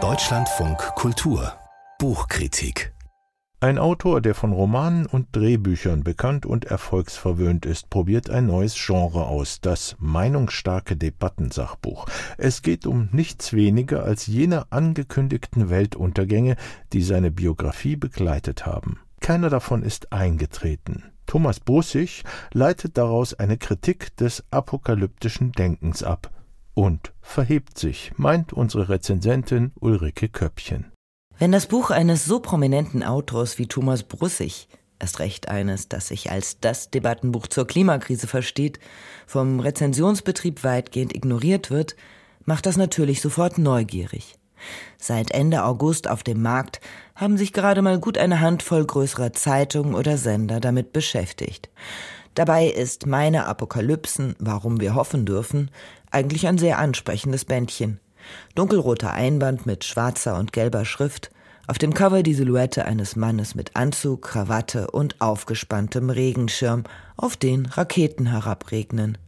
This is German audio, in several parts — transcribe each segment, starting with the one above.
Deutschlandfunk Kultur Buchkritik ein Autor, der von Romanen und Drehbüchern bekannt und erfolgsverwöhnt ist, probiert ein neues Genre aus, das meinungsstarke Debattensachbuch. Es geht um nichts weniger als jene angekündigten Weltuntergänge, die seine Biografie begleitet haben. Keiner davon ist eingetreten. Thomas Brussig leitet daraus eine Kritik des apokalyptischen Denkens ab und verhebt sich, meint unsere Rezensentin Ulrike Köppchen. Wenn das Buch eines so prominenten Autors wie Thomas Brussig, erst recht eines, das sich als das Debattenbuch zur Klimakrise versteht, vom Rezensionsbetrieb weitgehend ignoriert wird, macht das natürlich sofort neugierig. Seit Ende August auf dem Markt haben sich gerade mal gut eine Handvoll größerer Zeitungen oder Sender damit beschäftigt. Dabei ist meine Apokalypsen, warum wir hoffen dürfen, eigentlich ein sehr ansprechendes Bändchen. Dunkelroter Einband mit schwarzer und gelber Schrift, auf dem Cover die Silhouette eines Mannes mit Anzug, Krawatte und aufgespanntem Regenschirm, auf den Raketen herabregnen.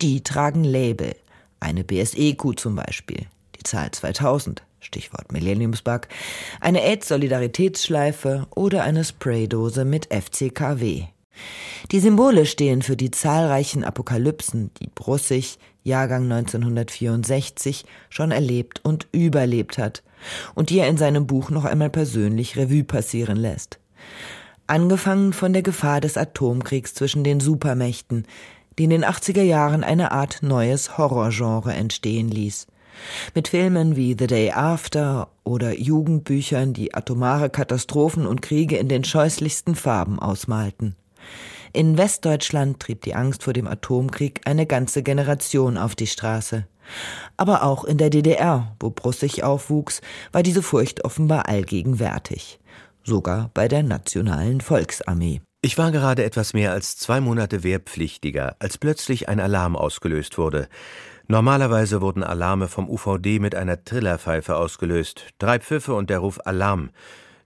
Die tragen Label, eine BSE-Kuh zum Beispiel, die Zahl 2000, Stichwort Millenniumsbug, eine AIDS-Solidaritätsschleife oder eine Spraydose mit FCKW. Die Symbole stehen für die zahlreichen Apokalypsen, die Brussig, Jahrgang 1964, schon erlebt und überlebt hat und die er in seinem Buch noch einmal persönlich Revue passieren lässt. Angefangen von der Gefahr des Atomkriegs zwischen den Supermächten, die in den 80er Jahren eine Art neues Horrorgenre entstehen ließ. Mit Filmen wie The Day After oder Jugendbüchern, die atomare Katastrophen und Kriege in den scheußlichsten Farben ausmalten. In Westdeutschland trieb die Angst vor dem Atomkrieg eine ganze Generation auf die Straße. Aber auch in der DDR, wo Brussig aufwuchs, war diese Furcht offenbar allgegenwärtig. Sogar bei der Nationalen Volksarmee. Ich war gerade etwas mehr als zwei Monate Wehrpflichtiger, als plötzlich ein Alarm ausgelöst wurde. Normalerweise wurden Alarme vom UVD mit einer Trillerpfeife ausgelöst. Drei Pfiffe und der Ruf Alarm.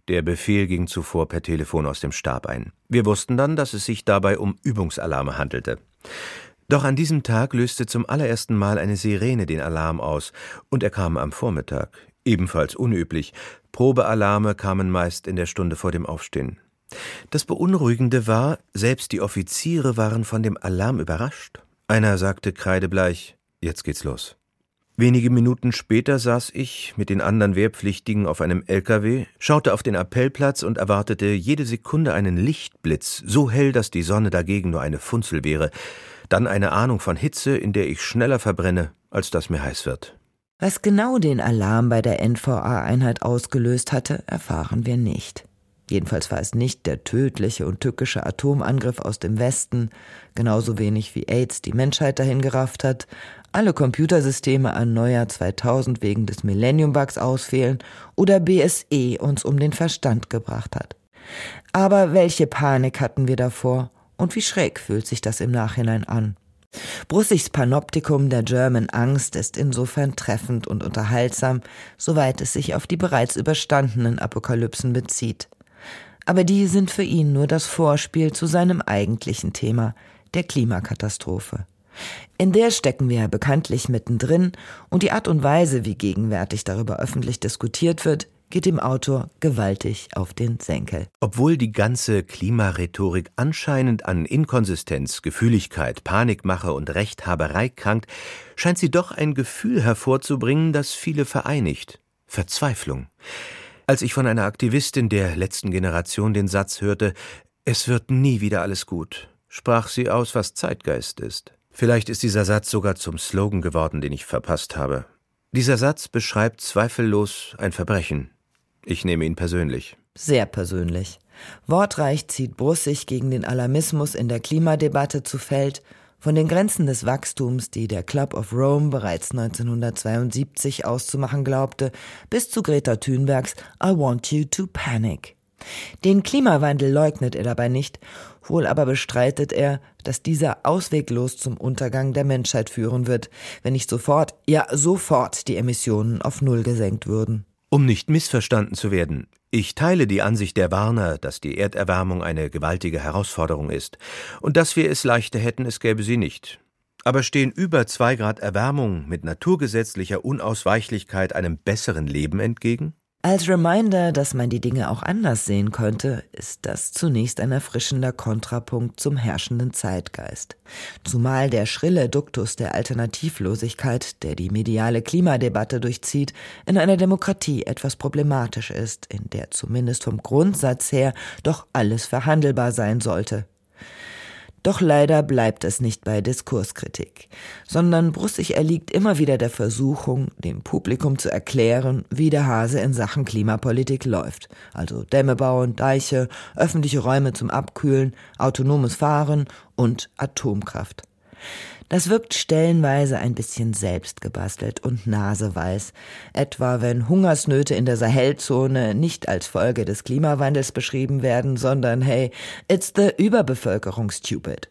Der Befehl ging zuvor per Telefon aus dem Stab ein. Wir wussten dann, dass es sich dabei um Übungsalarme handelte. Doch an diesem Tag löste zum allerersten Mal eine Sirene den Alarm aus, und er kam am Vormittag. Ebenfalls unüblich. Probealarme kamen meist in der Stunde vor dem Aufstehen. Das Beunruhigende war, selbst die Offiziere waren von dem Alarm überrascht. Einer sagte kreidebleich, jetzt geht's los. Wenige Minuten später saß ich mit den anderen Wehrpflichtigen auf einem LKW, schaute auf den Appellplatz und erwartete jede Sekunde einen Lichtblitz, so hell, dass die Sonne dagegen nur eine Funzel wäre, dann eine Ahnung von Hitze, in der ich schneller verbrenne, als dass mir heiß wird. Was genau den Alarm bei der NVA-Einheit ausgelöst hatte, erfahren wir nicht. Jedenfalls war es nicht der tödliche und tückische Atomangriff aus dem Westen, genauso wenig wie AIDS die Menschheit dahin gerafft hat, alle Computersysteme an Neujahr 2000 wegen des Millennium-Bugs ausfehlen oder BSE uns um den Verstand gebracht hat. Aber welche Panik hatten wir davor und wie schräg fühlt sich das im Nachhinein an? Brussigs Panoptikum der German Angst ist insofern treffend und unterhaltsam, soweit es sich auf die bereits überstandenen Apokalypsen bezieht. Aber die sind für ihn nur das Vorspiel zu seinem eigentlichen Thema, der Klimakatastrophe. In der stecken wir ja bekanntlich mittendrin und die Art und Weise, wie gegenwärtig darüber öffentlich diskutiert wird, geht dem Autor gewaltig auf den Senkel. Obwohl die ganze Klimarhetorik anscheinend an Inkonsistenz, Gefühligkeit, Panikmache und Rechthaberei krankt, scheint sie doch ein Gefühl hervorzubringen, das viele vereinigt Verzweiflung. Als ich von einer Aktivistin der letzten Generation den Satz hörte, es wird nie wieder alles gut, sprach sie aus, was Zeitgeist ist. Vielleicht ist dieser Satz sogar zum Slogan geworden, den ich verpasst habe. Dieser Satz beschreibt zweifellos ein Verbrechen. Ich nehme ihn persönlich. Sehr persönlich. Wortreich zieht Brussig gegen den Alarmismus in der Klimadebatte zu Feld, von den Grenzen des Wachstums, die der Club of Rome bereits 1972 auszumachen glaubte, bis zu Greta Thunbergs I Want You to Panic. Den Klimawandel leugnet er dabei nicht Wohl aber bestreitet er, dass dieser ausweglos zum Untergang der Menschheit führen wird, wenn nicht sofort, ja sofort die Emissionen auf Null gesenkt würden. Um nicht missverstanden zu werden, ich teile die Ansicht der Warner, dass die Erderwärmung eine gewaltige Herausforderung ist und dass wir es leichter hätten, es gäbe sie nicht. Aber stehen über zwei Grad Erwärmung mit naturgesetzlicher Unausweichlichkeit einem besseren Leben entgegen? Als Reminder, dass man die Dinge auch anders sehen könnte, ist das zunächst ein erfrischender Kontrapunkt zum herrschenden Zeitgeist. Zumal der schrille Duktus der Alternativlosigkeit, der die mediale Klimadebatte durchzieht, in einer Demokratie etwas problematisch ist, in der zumindest vom Grundsatz her doch alles verhandelbar sein sollte. Doch leider bleibt es nicht bei Diskurskritik, sondern Brussig erliegt immer wieder der Versuchung, dem Publikum zu erklären, wie der Hase in Sachen Klimapolitik läuft. Also Dämme bauen, Deiche, öffentliche Räume zum Abkühlen, autonomes Fahren und Atomkraft. Das wirkt stellenweise ein bisschen selbstgebastelt und naseweiß, etwa wenn Hungersnöte in der Sahelzone nicht als Folge des Klimawandels beschrieben werden, sondern hey, it's the Überbevölkerung stupid.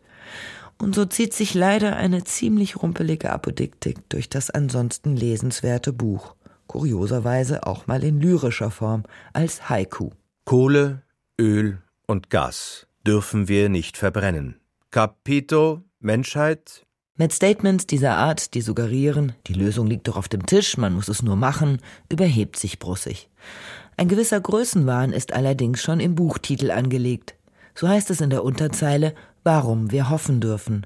Und so zieht sich leider eine ziemlich rumpelige Apodiktik durch das ansonsten lesenswerte Buch, kurioserweise auch mal in lyrischer Form als Haiku. Kohle, Öl und Gas dürfen wir nicht verbrennen. Capito Menschheit mit Statements dieser Art, die suggerieren, die Lösung liegt doch auf dem Tisch, man muss es nur machen, überhebt sich Brussig. Ein gewisser Größenwahn ist allerdings schon im Buchtitel angelegt. So heißt es in der Unterzeile, warum wir hoffen dürfen.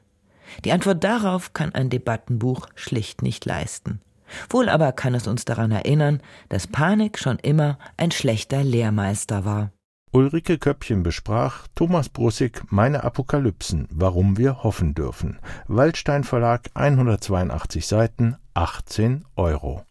Die Antwort darauf kann ein Debattenbuch schlicht nicht leisten. Wohl aber kann es uns daran erinnern, dass Panik schon immer ein schlechter Lehrmeister war. Ulrike Köppchen besprach Thomas Brussig Meine Apokalypsen, warum wir hoffen dürfen. Waldstein Verlag 182 Seiten, 18 Euro.